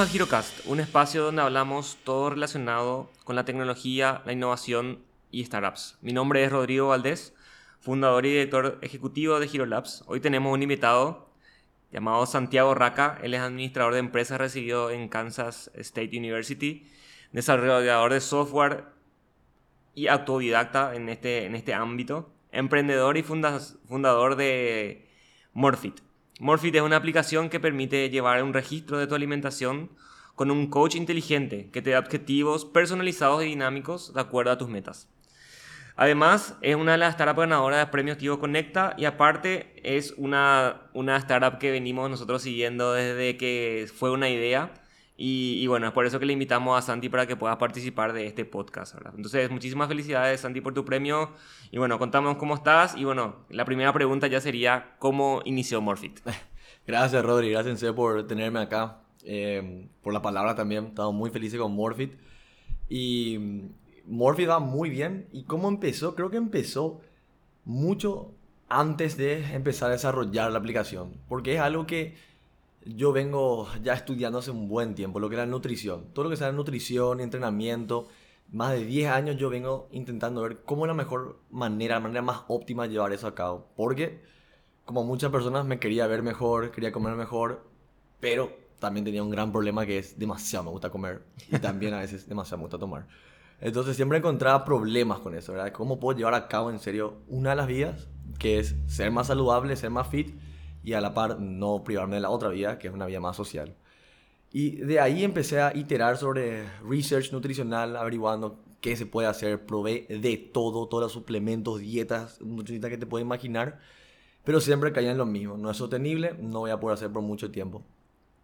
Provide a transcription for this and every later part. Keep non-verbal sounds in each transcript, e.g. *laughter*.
Bienvenidos al GiroCast, un espacio donde hablamos todo relacionado con la tecnología, la innovación y startups. Mi nombre es Rodrigo Valdés, fundador y director ejecutivo de GiroLabs. Hoy tenemos un invitado llamado Santiago Raca. Él es administrador de empresas recibido en Kansas State University, desarrollador de software y autodidacta en este, en este ámbito, emprendedor y fundador de Morphit. Morphit es una aplicación que permite llevar un registro de tu alimentación con un coach inteligente que te da objetivos personalizados y dinámicos de acuerdo a tus metas. Además, es una de las startups ganadoras de premios Tigo Conecta y aparte es una, una startup que venimos nosotros siguiendo desde que fue una idea. Y, bueno, es por eso que le invitamos a Santi para que pueda participar de este podcast. Entonces, muchísimas felicidades, Santi, por tu premio. Y bueno, contamos cómo estás. Y bueno, la primera pregunta ya sería, ¿cómo inició Morphit? *laughs* Gracias, Rodri. Gracias por tenerme acá. Eh, por la palabra también. Estamos muy felices con Morphit. Y Morphy va muy bien. ¿Y cómo empezó? Creo que empezó mucho antes de empezar a desarrollar la aplicación. Porque es algo que yo vengo ya estudiando hace un buen tiempo, lo que es la nutrición. Todo lo que sea nutrición, entrenamiento. Más de 10 años yo vengo intentando ver cómo es la mejor manera, la manera más óptima de llevar eso a cabo. Porque como muchas personas me quería ver mejor, quería comer mejor, pero también tenía un gran problema que es demasiado me gusta comer y también a veces demasiado me gusta tomar. Entonces siempre encontraba problemas con eso, ¿verdad? ¿Cómo puedo llevar a cabo en serio una de las vías, que es ser más saludable, ser más fit, y a la par no privarme de la otra vía, que es una vía más social? Y de ahí empecé a iterar sobre research nutricional, averiguando qué se puede hacer, probé de todo, todos los suplementos, dietas, nutricionistas que te puedes imaginar, pero siempre caía en lo mismo, no es sostenible, no voy a poder hacer por mucho tiempo.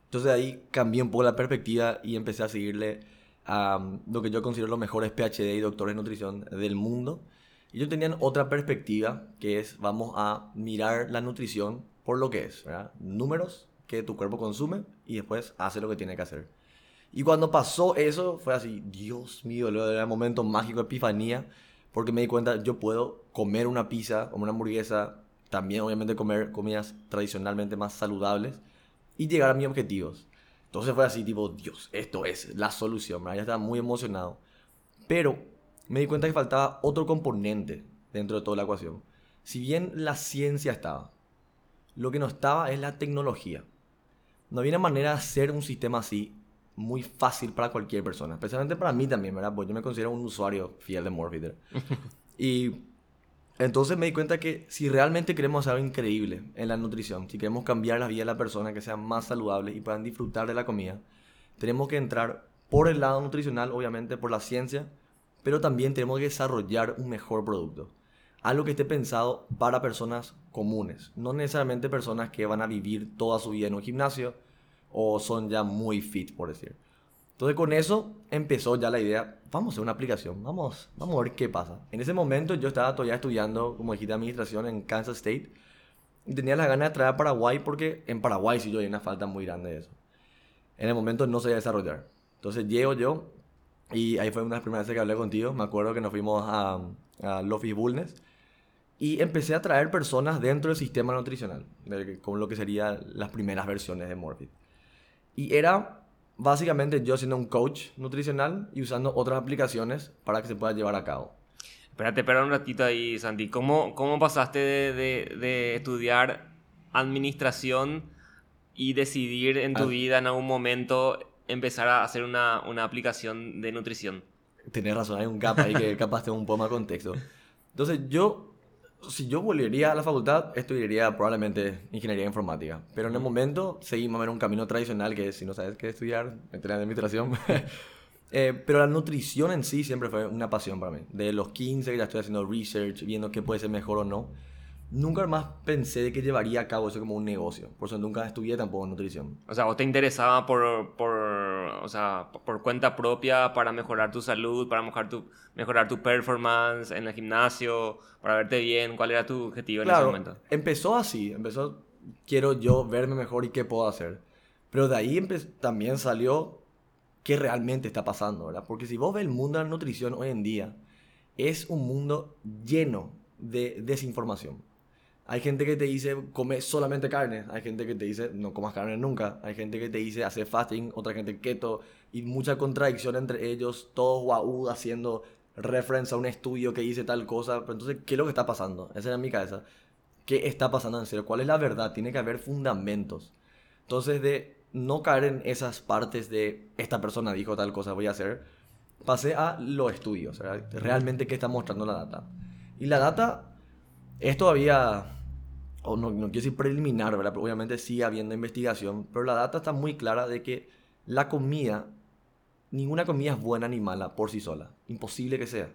Entonces de ahí cambié un poco la perspectiva y empecé a seguirle a lo que yo considero los mejores PhD y doctores de nutrición del mundo. Ellos tenían otra perspectiva, que es vamos a mirar la nutrición por lo que es, ¿verdad? Números que tu cuerpo consume y después hace lo que tiene que hacer. Y cuando pasó eso, fue así, Dios mío, era el momento mágico, epifanía, porque me di cuenta, yo puedo comer una pizza, comer una hamburguesa, también obviamente comer comidas tradicionalmente más saludables y llegar a mis objetivos. Entonces fue así, tipo, Dios, esto es la solución, ¿verdad? Ya estaba muy emocionado. Pero me di cuenta que faltaba otro componente dentro de toda la ecuación. Si bien la ciencia estaba, lo que no estaba es la tecnología. No había una manera de hacer un sistema así muy fácil para cualquier persona, especialmente para mí también, ¿verdad? Porque yo me considero un usuario fiel de Morphitter. *laughs* y entonces me di cuenta que si realmente queremos hacer algo increíble en la nutrición, si queremos cambiar la vida de la persona, que sea más saludable y puedan disfrutar de la comida, tenemos que entrar por el lado nutricional, obviamente por la ciencia, pero también tenemos que desarrollar un mejor producto. Algo que esté pensado para personas comunes, no necesariamente personas que van a vivir toda su vida en un gimnasio o son ya muy fit, por decir. Entonces con eso empezó ya la idea, vamos a hacer una aplicación, vamos, vamos a ver qué pasa. En ese momento yo estaba todavía estudiando como dijiste administración en Kansas State y tenía la gana de traer a Paraguay porque en Paraguay sí yo hay una falta muy grande de eso. En el momento no se iba a desarrollar. Entonces llego yo y ahí fue una de las primeras veces que hablé contigo, me acuerdo que nos fuimos a, a Lofis Bullness y empecé a traer personas dentro del sistema nutricional, con lo que serían las primeras versiones de Morbid. Y era básicamente yo siendo un coach nutricional y usando otras aplicaciones para que se pueda llevar a cabo. Espérate, espera un ratito ahí, Santi. ¿Cómo, cómo pasaste de, de, estudiar administración y decidir en tu ah. vida en algún momento empezar a hacer una, una aplicación de nutrición? Tienes razón, hay un gap ahí que *laughs* capaz tengo un poco más contexto. Entonces yo si yo volvería a la facultad, estudiaría probablemente ingeniería informática. Pero en el momento seguimos a ver un camino tradicional que es, si no sabes qué estudiar, meter en administración. *laughs* eh, pero la nutrición en sí siempre fue una pasión para mí. De los 15 que ya estoy haciendo research, viendo qué puede ser mejor o no nunca más pensé de que llevaría a cabo eso como un negocio. Por eso nunca estudié tampoco nutrición. O sea, ¿vos te interesaba por, por, o sea, por cuenta propia para mejorar tu salud, para mejorar tu, mejorar tu performance en el gimnasio, para verte bien? ¿Cuál era tu objetivo en ese momento? Empezó así, empezó, quiero yo verme mejor y qué puedo hacer. Pero de ahí también salió qué realmente está pasando, ¿verdad? Porque si vos ves el mundo de la nutrición hoy en día, es un mundo lleno de desinformación Hay gente que te dice, come solamente carne. Hay gente que te dice, no comas carne nunca. Hay gente que te dice, hace fasting. Otra gente keto. Y mucha contradicción entre ellos. Todos guau haciendo reference a un estudio que dice tal cosa. Pero entonces, ¿qué es lo que está pasando? Esa era mi cabeza. ¿Qué está pasando en serio? ¿Cuál es la verdad? Tiene que haber fundamentos. Entonces, de no caer en esas partes de esta persona dijo tal cosa, voy a hacer, pasé a los estudios. Realmente, ¿qué está mostrando la data? Y la data es todavía no, quiero decir preliminar, ¿verdad? obviamente sigue habiendo investigación, pero la data está muy clara de que la comida, ninguna comida es buena ni mala por sí sola, imposible que sea.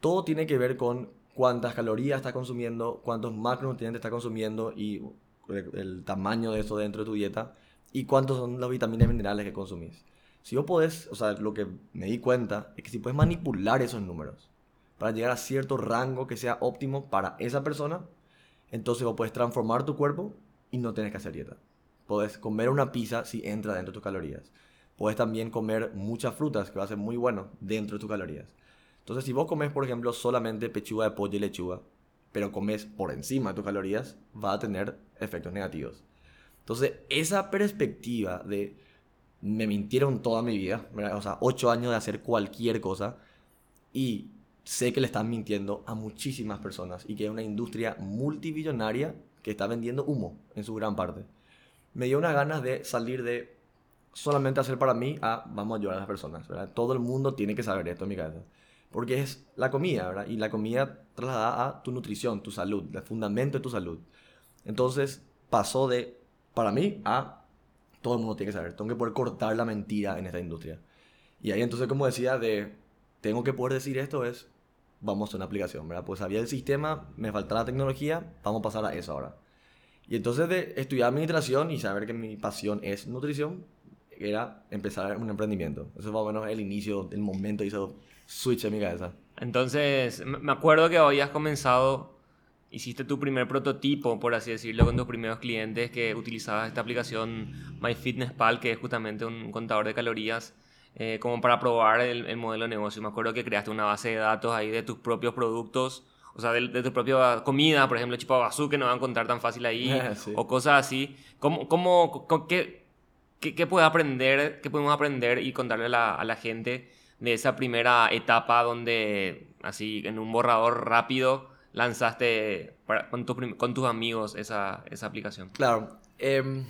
Todo tiene que ver con cuántas calorías estás consumiendo, cuántos macronutrientes estás consumiendo y el, tamaño de eso dentro de tu dieta y cuántos son las vitaminas y minerales que consumís. Si vos podés, o sea, lo que me di cuenta es que si puedes manipular esos números para llegar a cierto rango que sea óptimo para esa persona, entonces vos puedes transformar tu cuerpo y no tienes que hacer dieta. Puedes comer una pizza si entra dentro de tus calorías. Puedes también comer muchas frutas, que va a ser muy bueno dentro de tus calorías. Entonces, si vos comes, por ejemplo, solamente pechuga de pollo y lechuga, pero comes por encima de tus calorías, va a tener efectos negativos. Entonces, esa perspectiva de me mintieron toda mi vida, o sea, ocho años de hacer cualquier cosa, y sé que le están mintiendo a muchísimas personas y que es una industria multibillonaria que está vendiendo humo en su gran parte. Me dio unas ganas de salir de solamente hacer para mí a vamos a ayudar a las personas. ¿verdad? Todo el mundo tiene que saber esto en mi cabeza. Porque es la comida, ¿verdad? Y la comida trasladada a tu nutrición, tu salud, el fundamento de tu salud. Entonces pasó de, para mí, a todo el mundo tiene que saber. Tengo que poder cortar la mentira en esta industria. Y ahí entonces, como decía, de tengo que poder decir esto es vamos a una aplicación, ¿verdad? Pues había el sistema, me faltaba la tecnología, vamos a pasar a eso ahora. Y entonces de estudiar administración y saber que mi pasión es nutrición, era empezar un emprendimiento. Eso fue bueno el inicio, el momento hizo switch en mi cabeza. Entonces, me acuerdo que habías comenzado, hiciste tu primer prototipo, por así decirlo, con tus primeros clientes que utilizabas esta aplicación MyFitnessPal, que es justamente un contador de calorías eh, como para probar el, modelo de negocio. Me acuerdo que creaste una base de datos ahí de tus propios productos, o sea, de, tu propia comida, por ejemplo, chipabazú, que no van a encontrar tan fácil ahí, *laughs* o cosas así. ¿Cómo, cómo, qué, qué, puede aprender, qué podemos aprender y contarle a la, a la gente de esa primera etapa donde, así, en un borrador rápido, lanzaste con, con, tus amigos esa, esa aplicación? Claro. Em,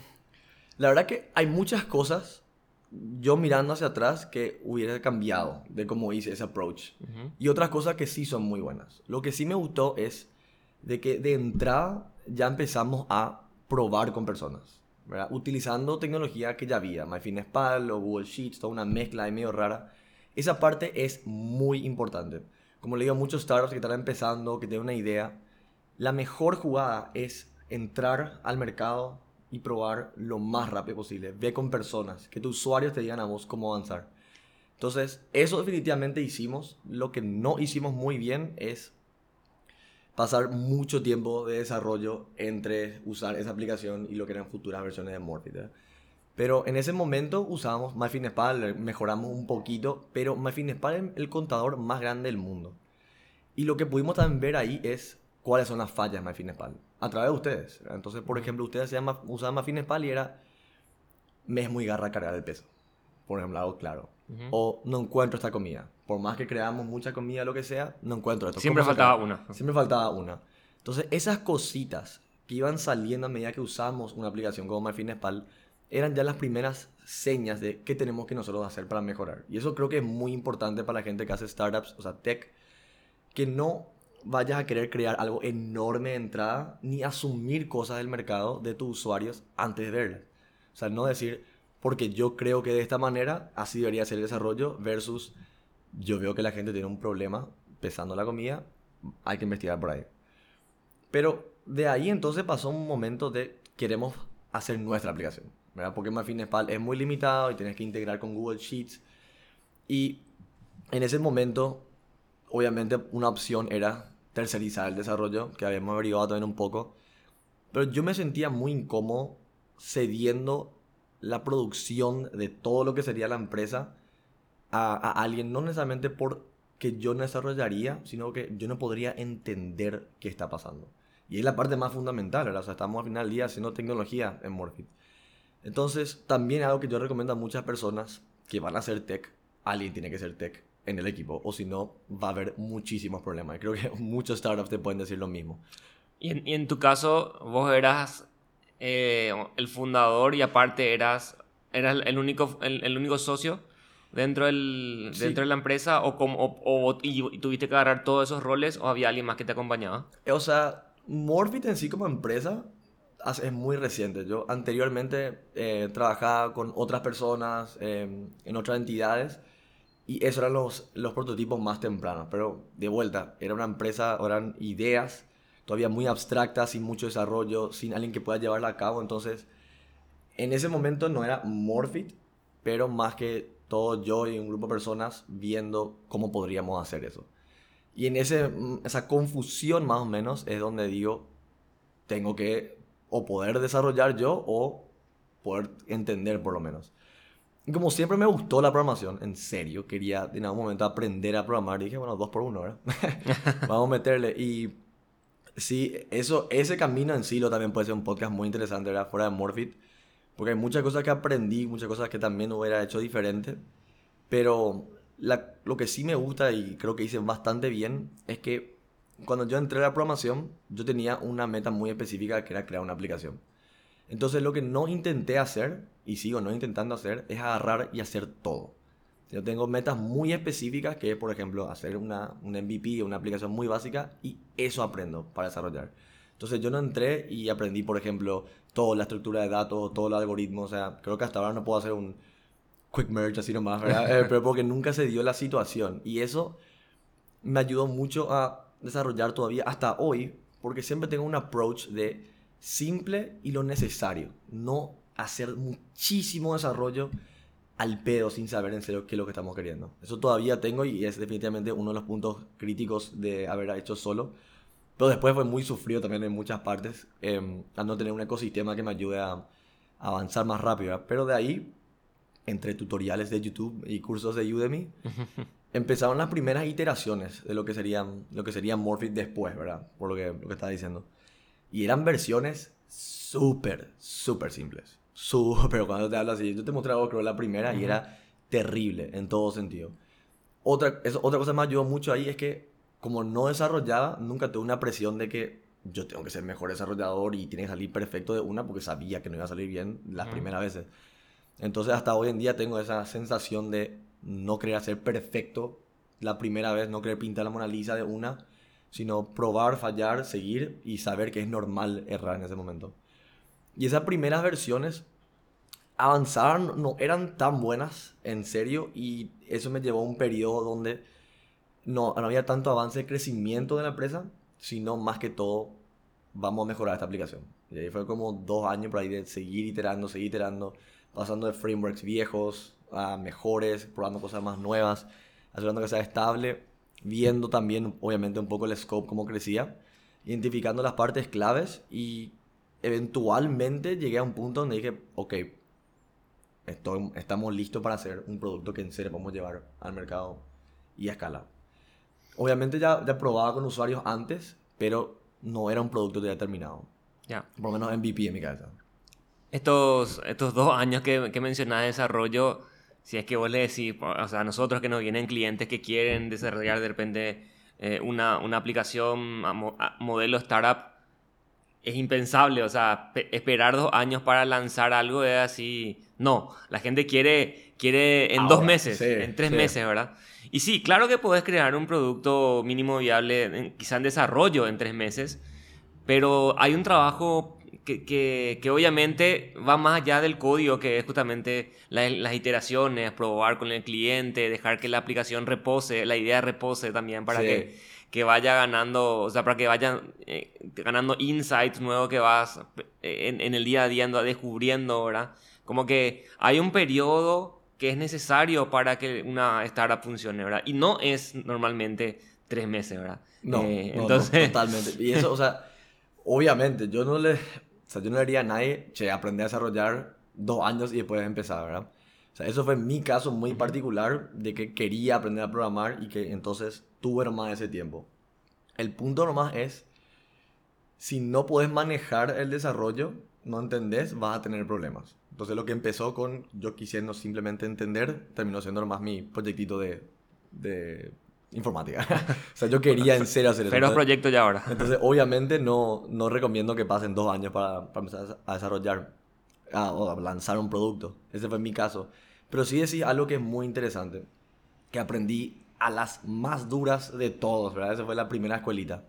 la verdad que hay muchas cosas yo mirando hacia atrás que hubiera cambiado de cómo hice ese approach. Y otras cosas que sí son muy buenas. Lo que sí me gustó es de que de entrada ya empezamos a probar con personas. ¿verdad? Utilizando tecnología que ya había, MyFitnessPal o Google Sheets, toda una mezcla de medio rara. Esa parte es muy importante. Como le digo a muchos startups que están empezando, que tienen una idea, la mejor jugada es entrar al mercado, y probar lo más rápido posible. Ve con personas, que tus usuarios te digan a vos cómo avanzar. Entonces, eso definitivamente hicimos. Lo que no hicimos muy bien es pasar mucho tiempo de desarrollo entre usar esa aplicación y lo que eran futuras versiones de Morphy. Pero en ese momento usábamos MyFitnessPal, mejoramos un poquito, pero MyFitnessPal es el contador más grande del mundo. Y lo que pudimos también ver ahí es cuáles son las fallas de MyFitnessPal a través de ustedes. Entonces, por ejemplo, ustedes usaban MyFitnessPal y era, me es muy garra cargar el peso. Por ejemplo, algo claro. O no encuentro esta comida. Por más que creamos mucha comida, lo que sea, no encuentro esto. Siempre faltaba una. Siempre faltaba una. Entonces, esas cositas que iban saliendo a medida que usamos una aplicación como MyFitnessPal eran ya las primeras señas de qué tenemos que nosotros hacer para mejorar. Y eso creo que es muy importante para la gente que hace startups, o sea, tech, que no vayas a querer crear algo enorme de entrada, ni asumir cosas del mercado de tus usuarios antes de verlas. O sea, no decir, porque yo creo que de esta manera así debería ser el desarrollo, versus yo veo que la gente tiene un problema pesando la comida, hay que investigar por ahí. Pero de ahí entonces pasó un momento de queremos hacer nuestra aplicación, ¿verdad? Porque MyFitnessPal es muy limitado y tienes que integrar con Google Sheets. Y en ese momento, obviamente, una opción era tercerizar el desarrollo, que habíamos averiguado también un poco. Pero yo me sentía muy incómodo cediendo la producción de todo lo que sería la empresa a, alguien, no necesariamente porque yo no desarrollaría, sino que yo no podría entender qué está pasando. Y es la parte más fundamental, ¿verdad? O sea, estamos al final del día haciendo tecnología en Morphit. Entonces, también algo que yo recomiendo a muchas personas que van a hacer tech, alguien tiene que ser tech en el equipo, o si no, va a haber muchísimos problemas. Creo que *laughs* muchos startups te pueden decir lo mismo. Y en, y en tu caso, vos eras eh, el fundador y aparte eras, eras el, único, el, el único socio dentro, del, Sí. dentro de la empresa o, como, o, o- y, tuviste que agarrar todos esos roles o había alguien más que te acompañaba? O sea, Morphit en sí como empresa es muy reciente. Yo anteriormente eh, trabajaba con otras personas eh, en otras entidades y esos eran los, los prototipos más tempranos. Pero de vuelta, era una empresa, eran ideas todavía muy abstractas, sin mucho desarrollo, sin alguien que pueda llevarla a cabo. Entonces, en ese momento no era Morphit, pero más que todo yo y un grupo de personas viendo cómo podríamos hacer eso. Y en ese, esa confusión más o menos es donde digo, tengo que o poder desarrollar yo o poder entender por lo menos. Y como siempre me gustó la programación, en serio, quería en algún momento aprender a programar. Y dije, bueno, dos por uno, ¿verdad? *laughs* Vamos a meterle. Y sí, eso, ese camino en sí lo también puede ser un podcast muy interesante, ¿verdad? Fuera de Morphit. Porque hay muchas cosas que aprendí, muchas cosas que también hubiera hecho diferente. Pero la- lo que sí me gusta y creo que hice bastante bien es que cuando yo entré a la programación, yo tenía una meta muy específica que era crear una aplicación. Entonces lo que no intenté hacer, y sigo no intentando hacer, es agarrar y hacer todo. Yo tengo metas muy específicas que es, por ejemplo, hacer una, un MVP o una aplicación muy básica y eso aprendo para desarrollar. Entonces yo no entré y aprendí, por ejemplo, toda la estructura de datos, todo el algoritmo. O sea, creo que hasta ahora no puedo hacer un quick merge así nomás, ¿verdad? *laughs* Eh, pero porque nunca se dio la situación. Y eso me ayudó mucho a desarrollar todavía hasta hoy, porque siempre tengo un approach de simple y lo necesario. No hacer muchísimo desarrollo al pedo sin saber en serio qué es lo que estamos queriendo. Eso todavía tengo y es definitivamente uno de los puntos críticos de haber hecho solo. Pero después fue muy sufrido también en muchas partes, eh, al no tener un ecosistema que me ayude a, avanzar más rápido. ¿verdad? Pero de ahí, entre tutoriales de YouTube y cursos de Udemy, *laughs* empezaron las primeras iteraciones de lo que serían, lo que sería Morphit después, ¿verdad? Por lo que, lo que estaba diciendo. Y eran versiones súper, súper simples. Súper, cuando te hablo así, yo te mostré algo, creo, la primera y era terrible en todo sentido. Otra, eso, otra cosa que me ayudó mucho ahí es que, como no desarrollaba, nunca tuve una presión de que yo tengo que ser mejor desarrollador y tiene que salir perfecto de una porque sabía que no iba a salir bien las primeras veces. Entonces, hasta hoy en día tengo esa sensación de no querer hacer perfecto la primera vez, no querer pintar la Mona Lisa de una, sino probar, fallar, seguir y saber que es normal errar en ese momento. Y esas primeras versiones avanzaron, no eran tan buenas, en serio, y eso me llevó a un periodo donde no, no había tanto avance de crecimiento de la empresa, sino más que todo, vamos a mejorar esta aplicación. Y ahí fue como dos años por ahí de seguir iterando, seguir iterando, pasando de frameworks viejos a mejores, probando cosas más nuevas, asegurando que sea estable, viendo también, obviamente, un poco el scope, cómo crecía, identificando las partes claves y eventualmente llegué a un punto donde dije, ok, estoy- estamos listos para hacer un producto que en serio podemos llevar al mercado y a escala. Obviamente ya, ya probaba con usuarios antes, pero no era un producto ya terminado. Ya. Por lo menos MVP en mi cabeza. Estos, estos dos años que, que mencionás de desarrollo, si es que vos le decís, o sea, a nosotros que nos vienen clientes que quieren desarrollar de repente eh, una, una aplicación a, mo- a modelo startup, es impensable, o sea, pe- esperar dos años para lanzar algo es así. No, la gente quiere, quiere en dos meses, sí, en tres sí. meses, ¿verdad? Y sí, claro que puedes crear un producto mínimo viable, quizá en desarrollo en tres meses, pero hay un trabajo que, que- que obviamente va más allá del código, que es justamente la- las iteraciones, probar con el cliente, dejar que la aplicación repose, la idea repose también para Sí. que, que vaya ganando, o sea, para que vaya eh, ganando insights nuevos que vas eh, en, en el día a día descubriendo, ¿verdad? Como que hay un periodo que es necesario para que una startup funcione, ¿verdad? Y no es normalmente tres meses, ¿verdad? No, Eh, no, no, entonces, totalmente. Y eso, o sea, obviamente, yo no le, o sea, yo no le diría a nadie, che, aprendí a desarrollar dos años y después empezar, ¿verdad? O sea, eso fue mi caso muy particular de que quería aprender a programar y que entonces tuve nomás ese tiempo. El punto nomás es si no puedes manejar el desarrollo, no entendés, vas a tener problemas. Entonces lo que empezó con yo quisiendo simplemente entender, terminó siendo más mi proyectito de, de informática. *laughs* o sea, yo quería en serio hacer eso. Pero proyecto ya ahora. Entonces, obviamente no, no recomiendo que pasen dos años para, para empezar a desarrollar o a lanzar un producto. Ese fue mi caso. Pero sí decís algo que es muy interesante, que aprendí a las más duras de todos, ¿verdad? Esa fue la primera escuelita.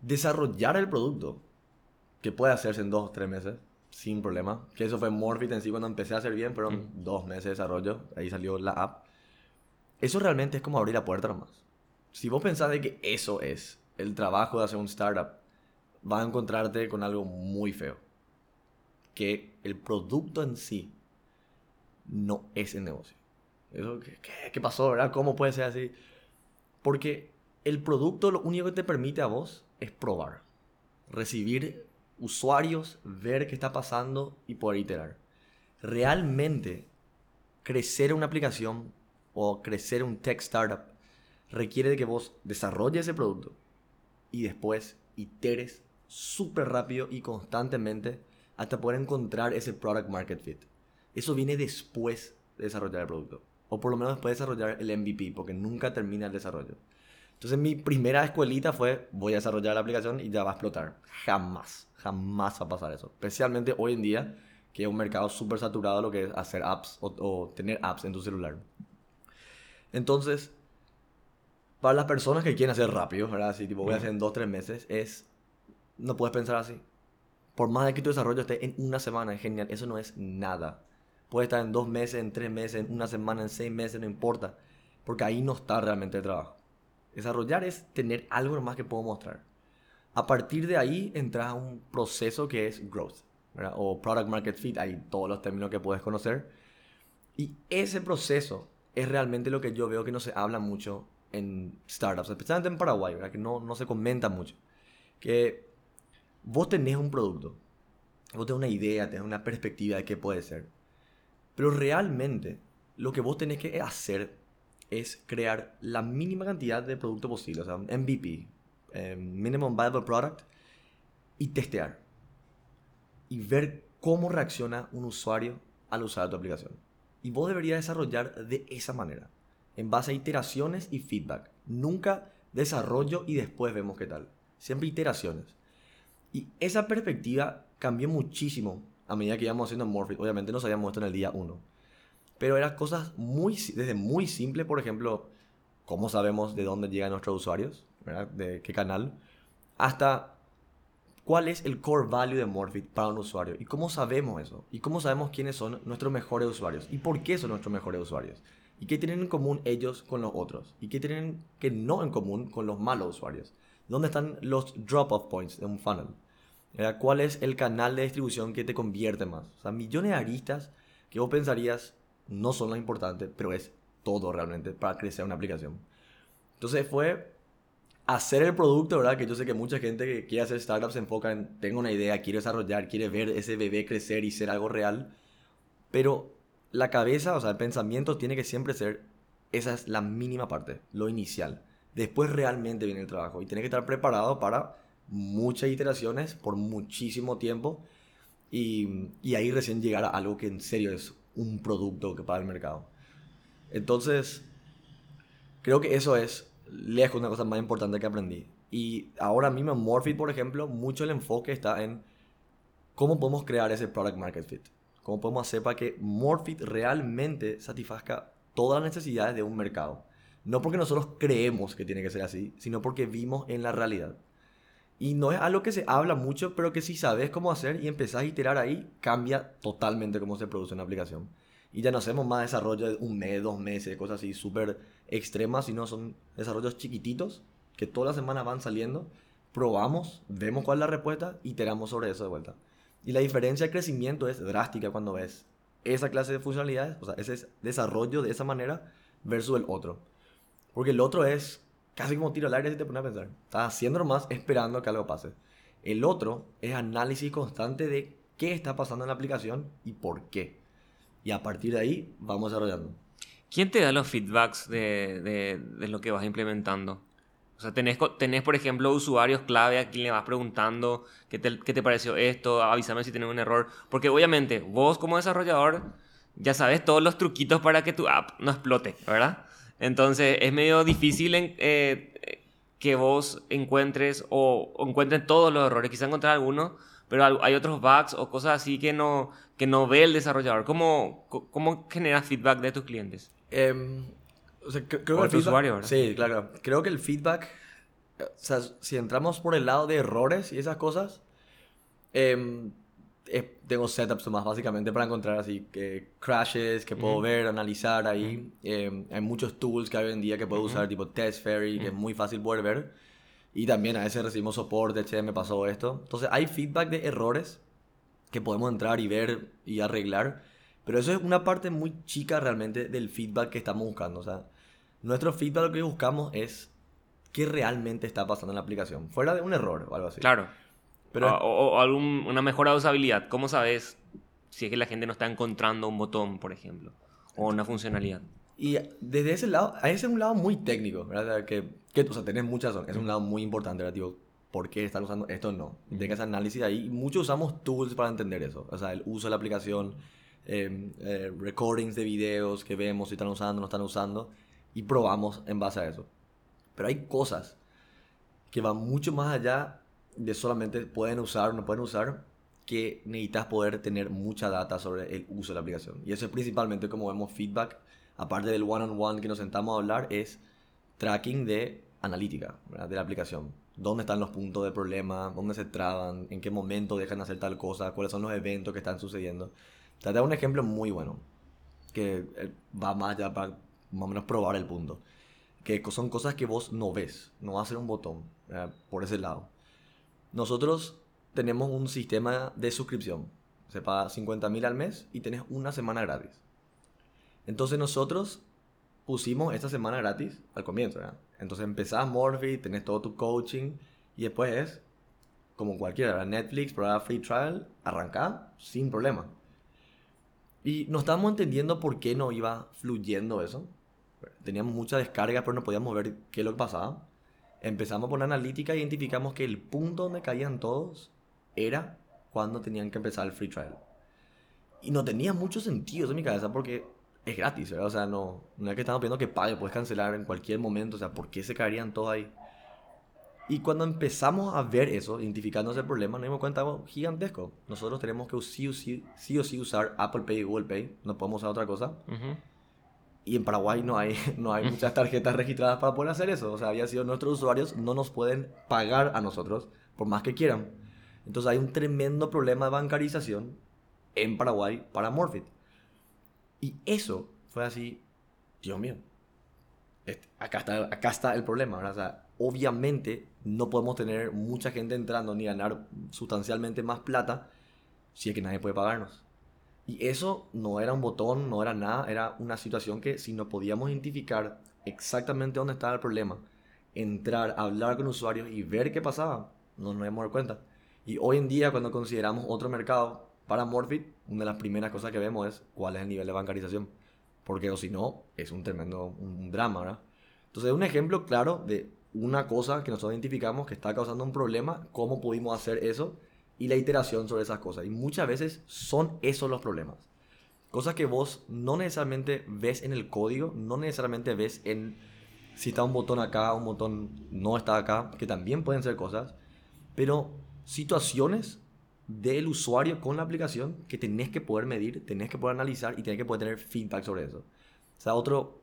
Desarrollar el producto, que puede hacerse en dos o tres meses, sin problema. Que eso fue Morphin en sí cuando empecé a hacer bien, pero dos meses de desarrollo, ahí salió la app. Eso realmente es como abrir la puerta nomás. Si vos pensás de que eso es el trabajo de hacer un startup, vas a encontrarte con algo muy feo. Que el producto en sí no es el negocio. Eso, ¿qué, qué, pasó, verdad? ¿Cómo puede ser así? Porque el producto lo único que te permite a vos es probar, recibir usuarios, ver qué está pasando y poder iterar. Realmente, crecer una aplicación o crecer un tech startup requiere de que vos desarrolles ese producto y después iteres súper rápido y constantemente hasta poder encontrar ese product market fit. Eso viene después de desarrollar el producto. O por lo menos después de desarrollar el MVP, porque nunca termina el desarrollo. Entonces mi primera escuelita fue, voy a desarrollar la aplicación y ya va a explotar. Jamás, jamás va a pasar eso. Especialmente hoy en día, que es un mercado súper saturado lo que es hacer apps o, tener apps en tu celular. Entonces, para las personas que quieren hacer rápido, ¿verdad? Así, tipo, voy a hacer en dos, tres meses, es, no puedes pensar así. Por más de que tu desarrollo esté en una semana, es genial, eso no es nada. Puede estar en dos meses, en tres meses, en una semana, en seis meses, no importa. Porque ahí no está realmente el trabajo. Desarrollar es tener algo más que puedo mostrar. A partir de ahí entras a un proceso que es growth, o product market fit, hay todos los términos que puedes conocer. Y ese proceso es realmente lo que yo veo que no se habla mucho en startups, especialmente en Paraguay, ¿verdad? que no, no se comenta mucho. Que vos tenés un producto, vos tenés una idea, tenés una perspectiva de qué puede ser. Pero realmente lo que vos tenés que hacer es crear la mínima cantidad de producto posible, o sea, MVP, eh, Minimum Viable Product, y testear. Y ver cómo reacciona un usuario al usar tu aplicación. Y vos deberías desarrollar de esa manera, en base a iteraciones y feedback. Nunca desarrollo y después vemos qué tal. Siempre iteraciones. Y esa perspectiva cambió muchísimo a medida que íbamos haciendo Morphic, obviamente no sabíamos esto en el día 1. Pero eran cosas muy, desde muy simple, por ejemplo, cómo sabemos de dónde llegan nuestros usuarios, de qué canal, hasta cuál es el core value de Morphic para un usuario y cómo sabemos eso y cómo sabemos quiénes son nuestros mejores usuarios y por qué son nuestros mejores usuarios y qué tienen en común ellos con los otros y qué tienen que no en común con los malos usuarios. ¿Dónde están los drop-off points de un funnel? ¿Cuál es el canal de distribución que te convierte más? O sea, millones de aristas que vos pensarías no son lo importante, pero es todo realmente para crecer una aplicación. Entonces fue hacer el producto, ¿verdad? Que yo sé que mucha gente que quiere hacer startups se enfoca en, tengo una idea, quiero desarrollar, quiere ver ese bebé crecer y ser algo real, pero la cabeza, o sea, el pensamiento tiene que siempre ser, esa es la mínima parte, lo inicial. Después realmente viene el trabajo y tiene que estar preparado para muchas iteraciones por muchísimo tiempo y, y, ahí recién llegar a algo que en serio es un producto que para el mercado. Entonces, creo que eso es lejos una cosa más importante que aprendí. Y ahora mismo en Morphy, por ejemplo, mucho el enfoque está en cómo podemos crear ese product market fit. Cómo podemos hacer para que Morphy realmente satisfazca todas las necesidades de un mercado. No porque nosotros creemos que tiene que ser así, sino porque vimos en la realidad. Y no es algo que se habla mucho, pero que si sabes cómo hacer y empezás a iterar ahí, cambia totalmente cómo se produce una aplicación. Y ya no hacemos más desarrollo de un mes, dos meses, cosas así súper extremas, sino son desarrollos chiquititos que todas las semanas van saliendo. Probamos, vemos cuál es la respuesta, iteramos sobre eso de vuelta. Y la diferencia de crecimiento es drástica cuando ves esa clase de funcionalidades, o sea, ese desarrollo de esa manera versus el otro. Porque el otro es casi como tiro al aire si te pones a pensar. Estás haciendo nomás esperando que algo pase. El otro es análisis constante de qué está pasando en la aplicación y por qué. Y a partir de ahí vamos desarrollando. ¿Quién te da los feedbacks de, de, lo que vas implementando? O sea, tenés, tenés, por ejemplo, usuarios clave a quien le vas preguntando qué te, qué te pareció esto, avísame si tenés un error. Porque obviamente vos como desarrollador ya sabes todos los truquitos para que tu app no explote, ¿verdad? Entonces es medio difícil eh, que vos encuentres o, o encuentren todos los errores. Quizá encontrar algunos, pero hay otros bugs o cosas así que no, que no ve el desarrollador. ¿Cómo, cómo generas feedback de tus clientes? Em, o sea, cre- creo O que el feedback- usuario, ¿verdad? Sí, claro. Creo que el feedback, eh, o sea, si entramos por el lado de errores y esas cosas, em, eh, tengo setups más básicamente para encontrar así que crashes que puedo Ujú. ver, analizar ahí. Em, hay muchos tools que hay hoy en día que puedo usar, tipo Test Fairy, que es muy fácil poder ver. Y también a veces recibimos soporte, che, me pasó esto. Entonces hay feedback de errores que podemos entrar y ver y arreglar. Pero eso es una parte muy chica realmente del feedback que estamos buscando. O sea, nuestro feedback lo que buscamos es qué realmente está pasando en la aplicación. Fuera de un error o algo así. Claro. Pero o, o- o algún- una mejora de usabilidad. ¿Cómo sabes si es que la gente no está encontrando un botón, por ejemplo? O una funcionalidad. Y desde ese lado, ese es un lado muy técnico, ¿verdad? Que, que o sea, tenés mucha razón. Es un lado muy importante, ¿verdad? Tipo, ¿por qué están usando esto? No. Tenga ese análisis ahí. Muchos usamos tools para entender eso. O sea, el uso de la aplicación, eh, eh, recordings de videos que vemos si están usando, no están usando. Y probamos en base a eso. Pero hay cosas que van mucho más allá de solamente pueden usar o no pueden usar, que necesitas poder tener mucha data sobre el uso de la aplicación. Y eso es principalmente como vemos feedback, aparte del one-on-one que nos sentamos a hablar, es tracking de analítica de la aplicación. ¿Dónde están los puntos de problema? ¿Dónde se traban? ¿En qué momento dejan hacer tal cosa? ¿Cuáles son los eventos que están sucediendo? Te da un ejemplo muy bueno, que eh, va más allá para más o menos probar el punto. Que son cosas que vos no ves, no va a ser un botón por ese lado. Nosotros tenemos un sistema de suscripción. Se paga 50 mil al mes y tenés una semana gratis. Entonces nosotros pusimos esta semana gratis al comienzo, ¿verdad? Entonces empezás Morphy, tenés todo tu coaching y después es como cualquiera. Netflix, prueba free trial, arrancá sin problema. Y no estábamos entendiendo por qué no iba fluyendo eso. Teníamos mucha descarga, pero no podíamos ver qué es lo que pasaba. Empezamos por analítica e identificamos que el punto donde caían todos era cuando tenían que empezar el free trial. Y no tenía mucho sentido eso en mi cabeza porque es gratis, ¿verdad? O sea, no, no es que estamos pidiendo que pague, puedes cancelar en cualquier momento, o sea, ¿por qué se caerían todos ahí? Y cuando empezamos a ver eso, identificando ese problema, nos dimos cuenta algo gigantesco. Nosotros tenemos que sí o sí, sí o sí usar Apple Pay y Google Pay, no podemos usar otra cosa. Ujú. Y en Paraguay no hay, *laughs* no hay muchas tarjetas registradas para poder hacer eso. O sea, había sido nuestros usuarios no nos pueden pagar a nosotros por más que quieran. Entonces hay un tremendo problema de bancarización en Paraguay para Morphet. Y eso fue así, Dios mío, acá, está, acá está el problema. obviamente no podemos tener mucha gente entrando ni ganar sustancialmente más plata si es que nadie puede pagarnos. Y eso no era un botón, no era nada, era una situación que si no podíamos identificar exactamente dónde estaba el problema, entrar, hablar con usuarios y ver qué pasaba, no nos íbamos a cuenta. Y hoy en día cuando consideramos otro mercado para Morphet, una de las primeras cosas que vemos es cuál es el nivel de bancarización. Porque o si no, es un tremendo un drama, ¿verdad? Entonces es un ejemplo claro de una cosa que nosotros identificamos que está causando un problema, cómo pudimos hacer eso y la iteración sobre esas cosas. Y muchas veces son esos los problemas. Cosas que vos no necesariamente ves en el código, no necesariamente ves en si está un botón acá, un botón no está acá, que también pueden ser cosas, pero situaciones del usuario con la aplicación que tenés que poder medir, tenés que poder analizar y tenés que poder tener feedback sobre eso. O sea, otro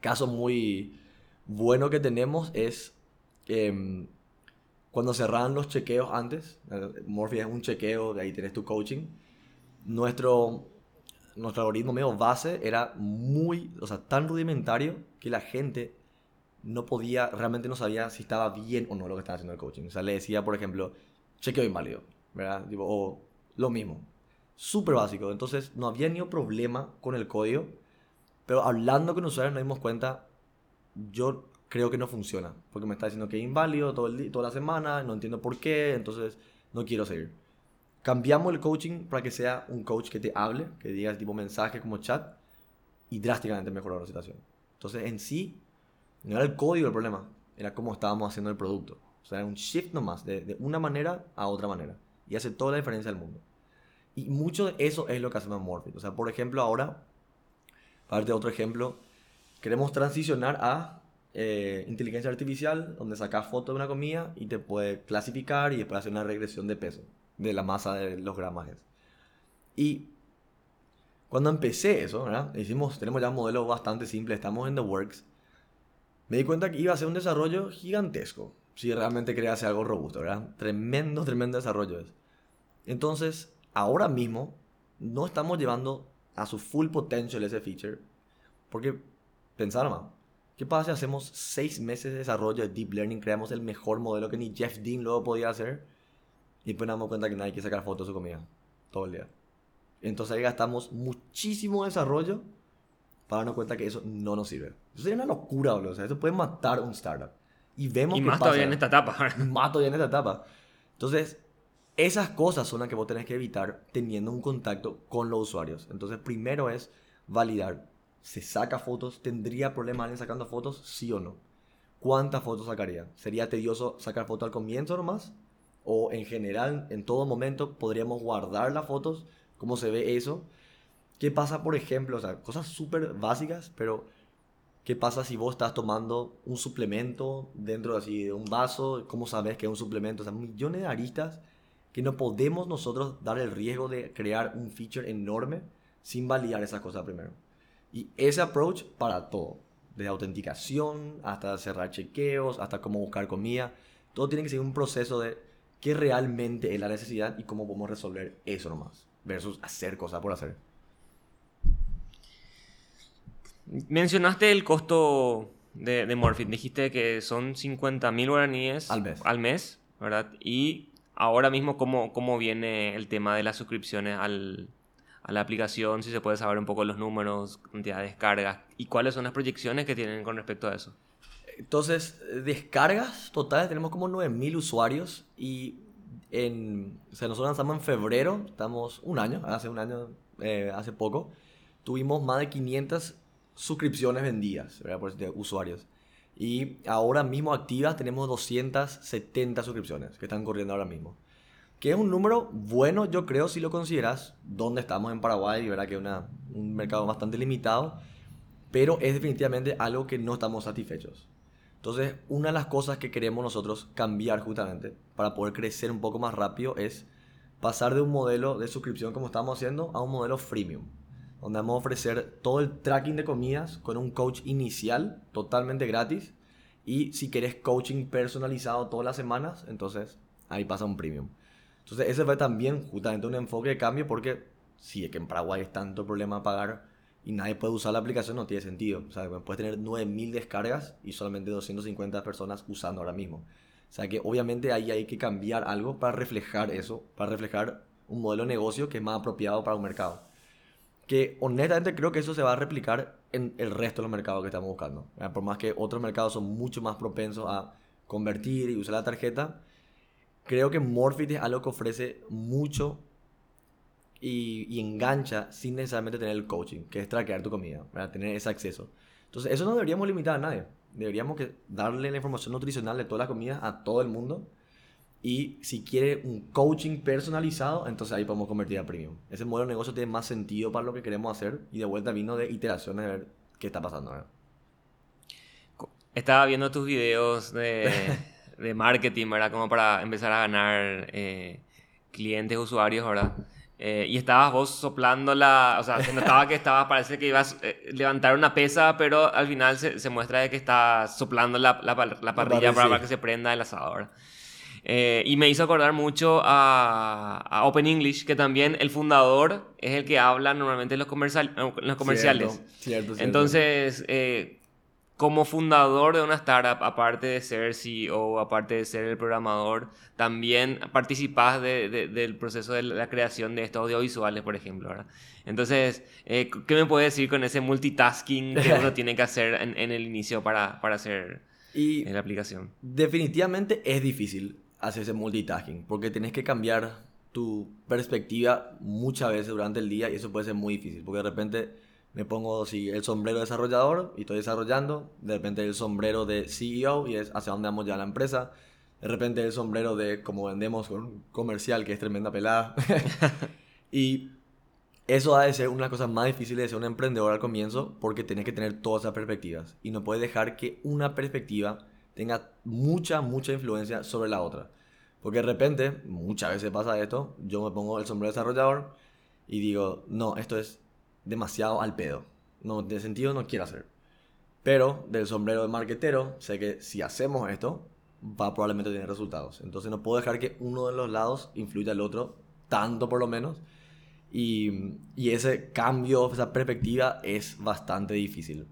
caso muy bueno que tenemos es em, cuando cerraban los chequeos antes, eh, Morphy es un chequeo, de ahí tenés tu coaching, nuestro, nuestro algoritmo medio base era muy, o sea, tan rudimentario que la gente no podía, realmente no sabía si estaba bien o no lo que estaba haciendo el coaching. O sea, le decía, por ejemplo, chequeo inválido, o lo mismo. Súper básico. Entonces, no había ni problema con el código, pero hablando con usuarios nos dimos cuenta, yo creo que no funciona, porque me está diciendo que es inválido todo el di- toda la semana, no entiendo por qué, entonces no quiero seguir. Cambiamos el coaching para que sea un coach que te hable, que diga tipo mensaje como chat, y drásticamente mejoró la situación. Entonces, en sí, no era el código el problema, era cómo estábamos haciendo el producto. O sea, era un shift nomás, de, de una manera a otra manera. Y hace toda la diferencia del mundo. Y mucho de eso es lo que hacemos en Morphin. O sea, por ejemplo, ahora, para darte otro ejemplo, queremos transicionar a eh, inteligencia artificial, donde sacas foto de una comida y te puede clasificar y después hacer una regresión de peso, de la masa de los gramajes. Y cuando empecé eso, ¿verdad? Hicimos, tenemos ya un modelo bastante simple, estamos en The Works. Me di cuenta que iba a ser un desarrollo gigantesco, si realmente quería algo robusto, ¿verdad? Tremendo, tremendo desarrollo es. Entonces, ahora mismo, no estamos llevando a su full potential ese feature, porque pensaron más. ¿Qué pasa si hacemos seis meses de desarrollo de Deep Learning, creamos el mejor modelo que ni Jeff Dean luego podía hacer? Y después nos damos cuenta que nadie quiere sacar fotos de su comida todo el día. Entonces ahí gastamos muchísimo desarrollo para darnos cuenta que eso no nos sirve. Eso sería una locura, boludo. O sea, eso puede matar un startup. Y vemos Y más pasa. todavía en esta etapa. *laughs* Más todavía en esta etapa. Entonces, esas cosas son las que vos tenés que evitar teniendo un contacto con los usuarios. Entonces, primero es validar. ¿Se saca fotos? ¿Tendría problemas alguien sacando fotos? ¿Sí o no? ¿Cuántas fotos sacaría? ¿Sería tedioso sacar fotos al comienzo nomás? ¿O en general, en todo momento, podríamos guardar las fotos? ¿Cómo se ve eso? ¿Qué pasa, por ejemplo? O sea, cosas súper básicas, pero ¿qué pasa si vos estás tomando un suplemento dentro así de un vaso? ¿Cómo sabes que es un suplemento? O sea, millones de aristas que no podemos nosotros dar el riesgo de crear un feature enorme sin validar esas cosas primero. Y ese approach para todo, desde autenticación hasta cerrar chequeos, hasta cómo buscar comida, todo tiene que ser un proceso de qué realmente es la necesidad y cómo podemos resolver eso nomás, versus hacer cosas por hacer. Mencionaste el costo de, de Morphin. Dijiste que son 50 mil guaraníes Al mes. al mes, ¿verdad? Y ahora mismo, ¿cómo, cómo viene el tema de las suscripciones al, a la aplicación? Si se puede saber un poco los números, cantidad de descargas y cuáles son las proyecciones que tienen con respecto a eso. Entonces, descargas totales tenemos como 9000 usuarios y en, o sea, nosotros lanzamos en febrero, estamos un año, hace un año, eh, hace poco, tuvimos más de 500 suscripciones vendidas. Por, de usuarios. Y ahora mismo activas tenemos 270 suscripciones que están corriendo ahora mismo. Que es un número bueno, yo creo, si lo consideras, donde estamos en Paraguay, ¿verdad? Que es un mercado bastante limitado, pero es definitivamente algo que no estamos satisfechos. Entonces, una de las cosas que queremos nosotros cambiar justamente para poder crecer un poco más rápido es pasar de un modelo de suscripción como estamos haciendo a un modelo freemium, donde vamos a ofrecer todo el tracking de comidas con un coach inicial totalmente gratis y si querés coaching personalizado todas las semanas, entonces ahí pasa un premium. Entonces, ese fue también justamente un enfoque de cambio porque si es que en Paraguay es tanto problema pagar y nadie puede usar la aplicación, no tiene sentido. O sea, puedes tener 9000 descargas y solamente 250 personas usando ahora mismo. O sea, que obviamente ahí hay que cambiar algo para reflejar eso, para reflejar un modelo de negocio que es más apropiado para un mercado. Que honestamente creo que eso se va a replicar en el resto de los mercados que estamos buscando. Por más que otros mercados son mucho más propensos a convertir y usar la tarjeta, creo que Morphin es algo que ofrece mucho y, engancha sin necesariamente tener el coaching, que es traquear tu comida, tener ese acceso. Entonces, eso no deberíamos limitar a nadie. Deberíamos darle la información nutricional de todas las comidas a todo el mundo. Y si quiere un coaching personalizado, entonces ahí podemos convertir a premium. Ese modelo de negocio tiene más sentido para lo que queremos hacer y de vuelta vino de iteraciones de ver qué está pasando. ¿verdad? Estaba viendo tus videos de, *laughs* de marketing, ¿verdad? Como para empezar a ganar eh, clientes, usuarios, ¿verdad? Eh, y estabas vos soplando la... O sea, se notaba que estabas, parece que ibas a levantar una pesa, pero al final se, se muestra de que estás soplando la, la, la parrilla para, sí. para que se prenda el asado, ¿verdad? Eh, y me hizo acordar mucho a, a Open English, que también el fundador es el que habla normalmente en los, comercial, en los comerciales. Cierto, cierto, cierto. Entonces, eh, como fundador de una startup, aparte de ser CEO, aparte de ser el programador, también participás de- de- del proceso de la creación de estos audiovisuales, por ejemplo. ¿verdad? Entonces, eh, ¿qué me puedes decir con ese multitasking que uno *laughs* tiene que hacer en, en el inicio para, para hacer y la aplicación? Definitivamente es difícil hacer ese multitasking porque tienes que cambiar tu perspectiva muchas veces durante el día y eso puede ser muy difícil porque de repente me pongo el sombrero de desarrollador y estoy desarrollando, de repente el sombrero de CEO y es hacia dónde vamos ya la empresa, de repente el sombrero de cómo vendemos con un comercial que es tremenda pelada. *laughs* y eso ha de ser una cosa más difícil de ser un emprendedor al comienzo porque tienes que tener todas esas perspectivas y no puedes dejar que una perspectiva tenga mucha, mucha influencia sobre la otra. Porque de repente, muchas veces pasa esto, yo me pongo el sombrero de desarrollador y digo, no, esto es demasiado al pedo. No, de sentido no quiero hacer. Pero del sombrero de marquetero, sé que si hacemos esto, va probablemente a tener resultados. Entonces no puedo dejar que uno de los lados influya al otro, tanto por lo menos. Y, y ese cambio, esa perspectiva es bastante difícil.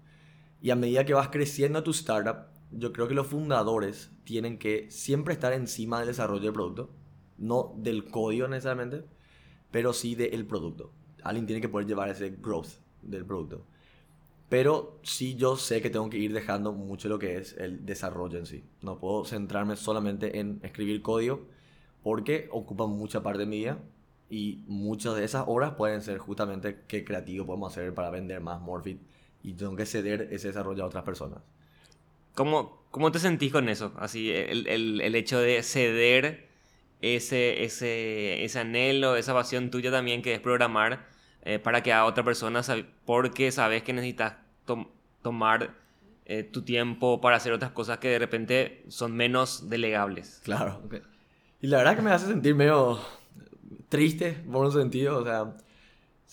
Y a medida que vas creciendo tu startup, yo creo que los fundadores tienen que siempre estar encima del desarrollo del producto. No del código necesariamente, pero sí del producto. Alguien tiene que poder llevar ese growth del producto. Pero sí yo sé que tengo que ir dejando mucho lo que es el desarrollo en sí. No puedo centrarme solamente en escribir código porque ocupa mucha parte de mi vida y muchas de esas horas pueden ser justamente qué creativo podemos hacer para vender más Morphin y tengo que ceder ese desarrollo a otras personas. ¿Cómo, cómo te sentís con eso? Así, el, el, el hecho de ceder ese, ese, ese anhelo, esa pasión tuya también que es programar eh, para que a otra persona, porque sabes que necesitas tomar eh, tu tiempo para hacer otras cosas que de repente son menos delegables. Claro. Y la verdad que me hace sentir medio triste, por un sentido, o sea,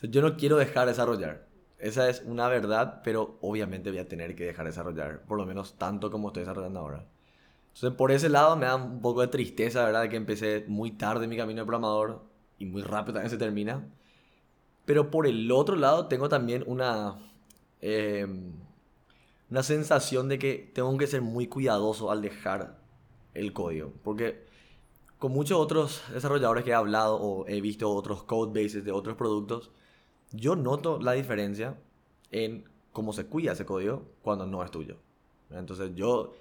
yo no quiero dejar de desarrollar. Esa es una verdad, pero obviamente voy a tener que dejar de desarrollar, por lo menos tanto como estoy desarrollando ahora. Entonces, por ese lado me da un poco de tristeza, ¿verdad? Que empecé muy tarde mi camino de programador y muy rápido también se termina. Pero por el otro lado tengo también una, em, una sensación de que tengo que ser muy cuidadoso al dejar el código. Porque con muchos otros desarrolladores que he hablado o he visto otros code bases de otros productos, yo noto la diferencia en cómo se cuida ese código cuando no es tuyo. Entonces yo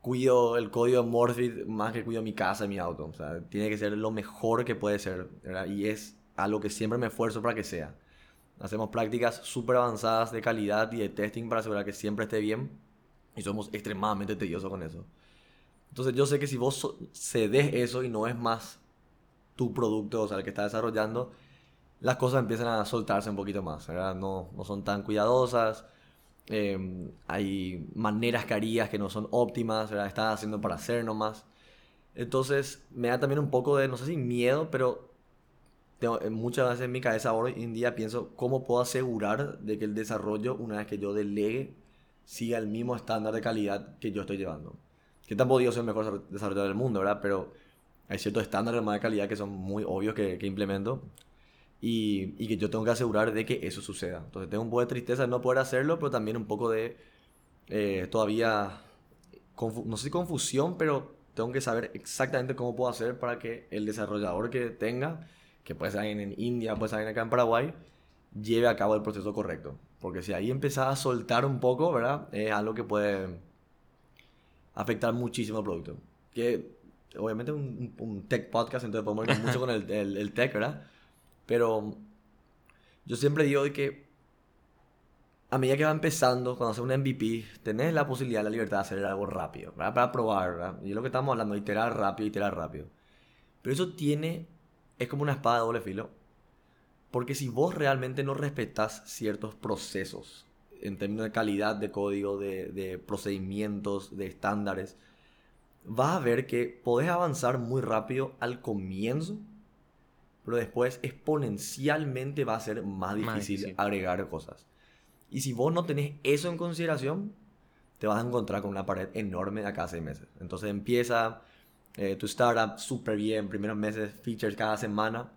cuido el código de Morphy más que cuido mi casa y mi auto. O sea, tiene que ser lo mejor que puede ser. Y es a lo que siempre me esfuerzo para que sea. Hacemos prácticas súper avanzadas de calidad y de testing para asegurar que siempre esté bien. Y somos extremadamente tediosos con eso. Entonces yo sé que si vos cedes eso y no es más tu producto, o sea, el que estás desarrollando, las cosas empiezan a soltarse un poquito más, No, no son tan cuidadosas Em, hay maneras que que no son óptimas, ¿verdad? Estás haciendo para hacer nomás. Entonces me da también un poco de, no sé si miedo, pero tengo, muchas veces en mi cabeza hoy en día pienso cómo puedo asegurar de que el desarrollo, una vez que yo delegue, siga el mismo estándar de calidad que yo estoy llevando. Que tampoco digo soy el mejor desarrollador del mundo, ¿verdad? Pero hay ciertos estándares más de calidad que son muy obvios que, que implemento y, y, que yo tengo que asegurar de que eso suceda. Entonces tengo un poco de tristeza de no poder hacerlo, pero también un poco de eh, todavía, no sé si confusión, pero tengo que saber exactamente cómo puedo hacer para que el desarrollador que tenga, que puede ser en India, puede ser acá en Paraguay, lleve a cabo el proceso correcto. Porque si ahí empieza a soltar un poco, ¿verdad? Es algo que puede afectar muchísimo el producto. Que obviamente un, un, tech podcast, entonces podemos ir mucho con el, *laughs* el, el tech, ¿verdad? Pero yo siempre digo de que a medida que va empezando, cuando haces un MVP, tenés la posibilidad, la libertad de hacer algo rápido, Para probar, ¿verdad? Y es lo que estamos hablando, iterar rápido, iterar rápido. Pero eso tiene, es como una espada de doble filo. Porque si vos realmente no respetas ciertos procesos, en términos de calidad de código, de, de procedimientos, de estándares, vas a ver que podés avanzar muy rápido al comienzo pero después exponencialmente va a ser más difícil, agregar cosas. Y si vos no tenés eso en consideración, te vas a encontrar con una pared enorme de acá a seis meses. Entonces empieza eh, tu startup súper bien, primeros meses, features cada semana.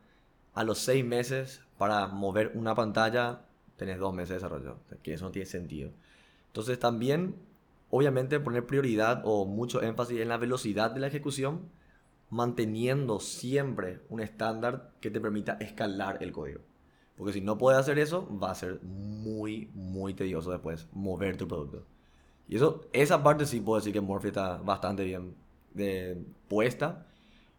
A los seis meses, para mover una pantalla, tenés dos meses de desarrollo, que eso no tiene sentido. Entonces también, obviamente, poner prioridad o mucho énfasis en la velocidad de la ejecución manteniendo siempre un estándar que te permita escalar el código. Porque si no puedes hacer eso, va a ser muy, muy tedioso después mover tu producto. Y eso, esa parte sí puedo decir que Morphy está bastante bien de, puesta,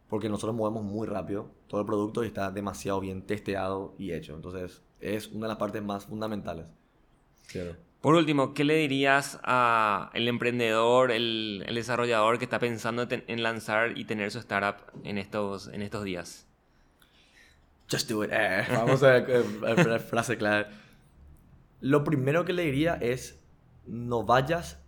porque nosotros movemos muy rápido todo el producto y está demasiado bien testeado y hecho. Entonces, es una de las partes más fundamentales. Por último, ¿qué le dirías al emprendedor, el, el, desarrollador que está pensando en lanzar y tener su startup en estos, en estos días? Just do it. Eh, vamos a la frase clave. Lo primero que le diría es, no vayas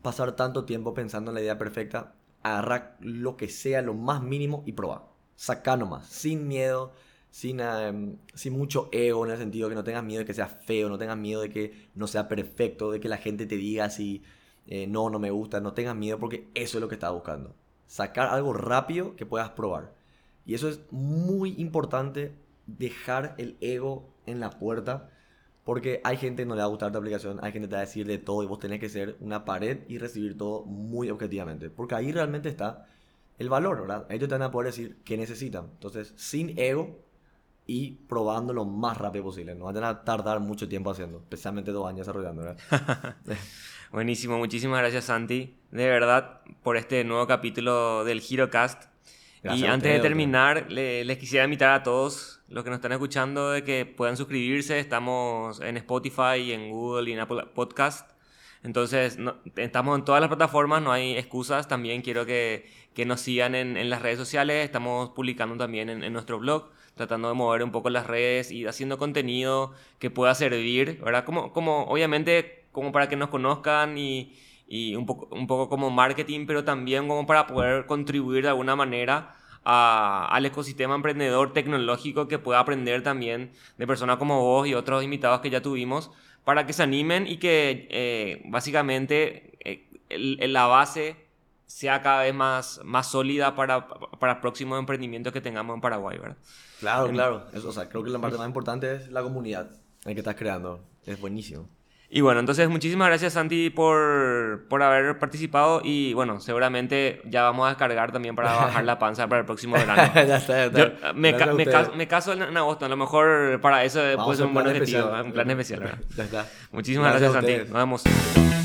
a pasar tanto tiempo pensando en la idea perfecta. Agarra lo que sea, lo más mínimo y prueba. Saca nomás, sin miedo, sin, em, sin mucho ego en el sentido que no tengas miedo de que sea feo, no tengas miedo de que no sea perfecto, de que la gente te diga si eh, no, no me gusta, no tengas miedo porque eso es lo que estás buscando. Sacar algo rápido que puedas probar. Y eso es muy importante, dejar el ego en la puerta, porque hay gente que no le va a gustar tu aplicación, hay gente que te va a decir de todo y vos tenés que ser una pared y recibir todo muy objetivamente, porque ahí realmente está el valor, ¿verdad? Ellos te van a poder decir qué necesitan. Entonces, sin ego y probando lo más rápido posible. No van a tardar mucho tiempo haciendo, especialmente dos años desarrollando, ¿verdad? *laughs* Buenísimo, muchísimas gracias Santi, de verdad, por este nuevo capítulo del HeroCast y antes de terminar, les quisiera invitar a todos los que nos están escuchando de que puedan suscribirse. Estamos en Spotify, en Google y en Apple Podcast. Entonces, estamos en todas las plataformas, no hay excusas. También quiero que, nos sigan en, las redes sociales. Estamos publicando también en, nuestro blog, tratando de mover un poco las redes y haciendo contenido que pueda servir, ¿verdad? Como, como obviamente, como para que nos conozcan y, y un poco, un poco como marketing, pero también como para poder contribuir de alguna manera a, al ecosistema emprendedor tecnológico que pueda aprender también de personas como vos y otros invitados que ya tuvimos, para que se animen y que eh, básicamente eh, la base sea cada vez más, más sólida para, para próximos emprendimientos que tengamos en Paraguay, ¿verdad? Claro, claro. Eso, o sea, creo que la parte más importante es la comunidad en que estás creando. Es buenísimo. Y bueno, entonces muchísimas gracias Santi por, por haber participado y bueno, seguramente ya vamos a descargar también para bajar la panza para el próximo *laughs* verano. ya está, ya está. me, me, caso en, agosto, a lo mejor para eso puede ser un buen objetivo, un plan especial. Ya está. Muchísimas gracias, Santi, nos vemos.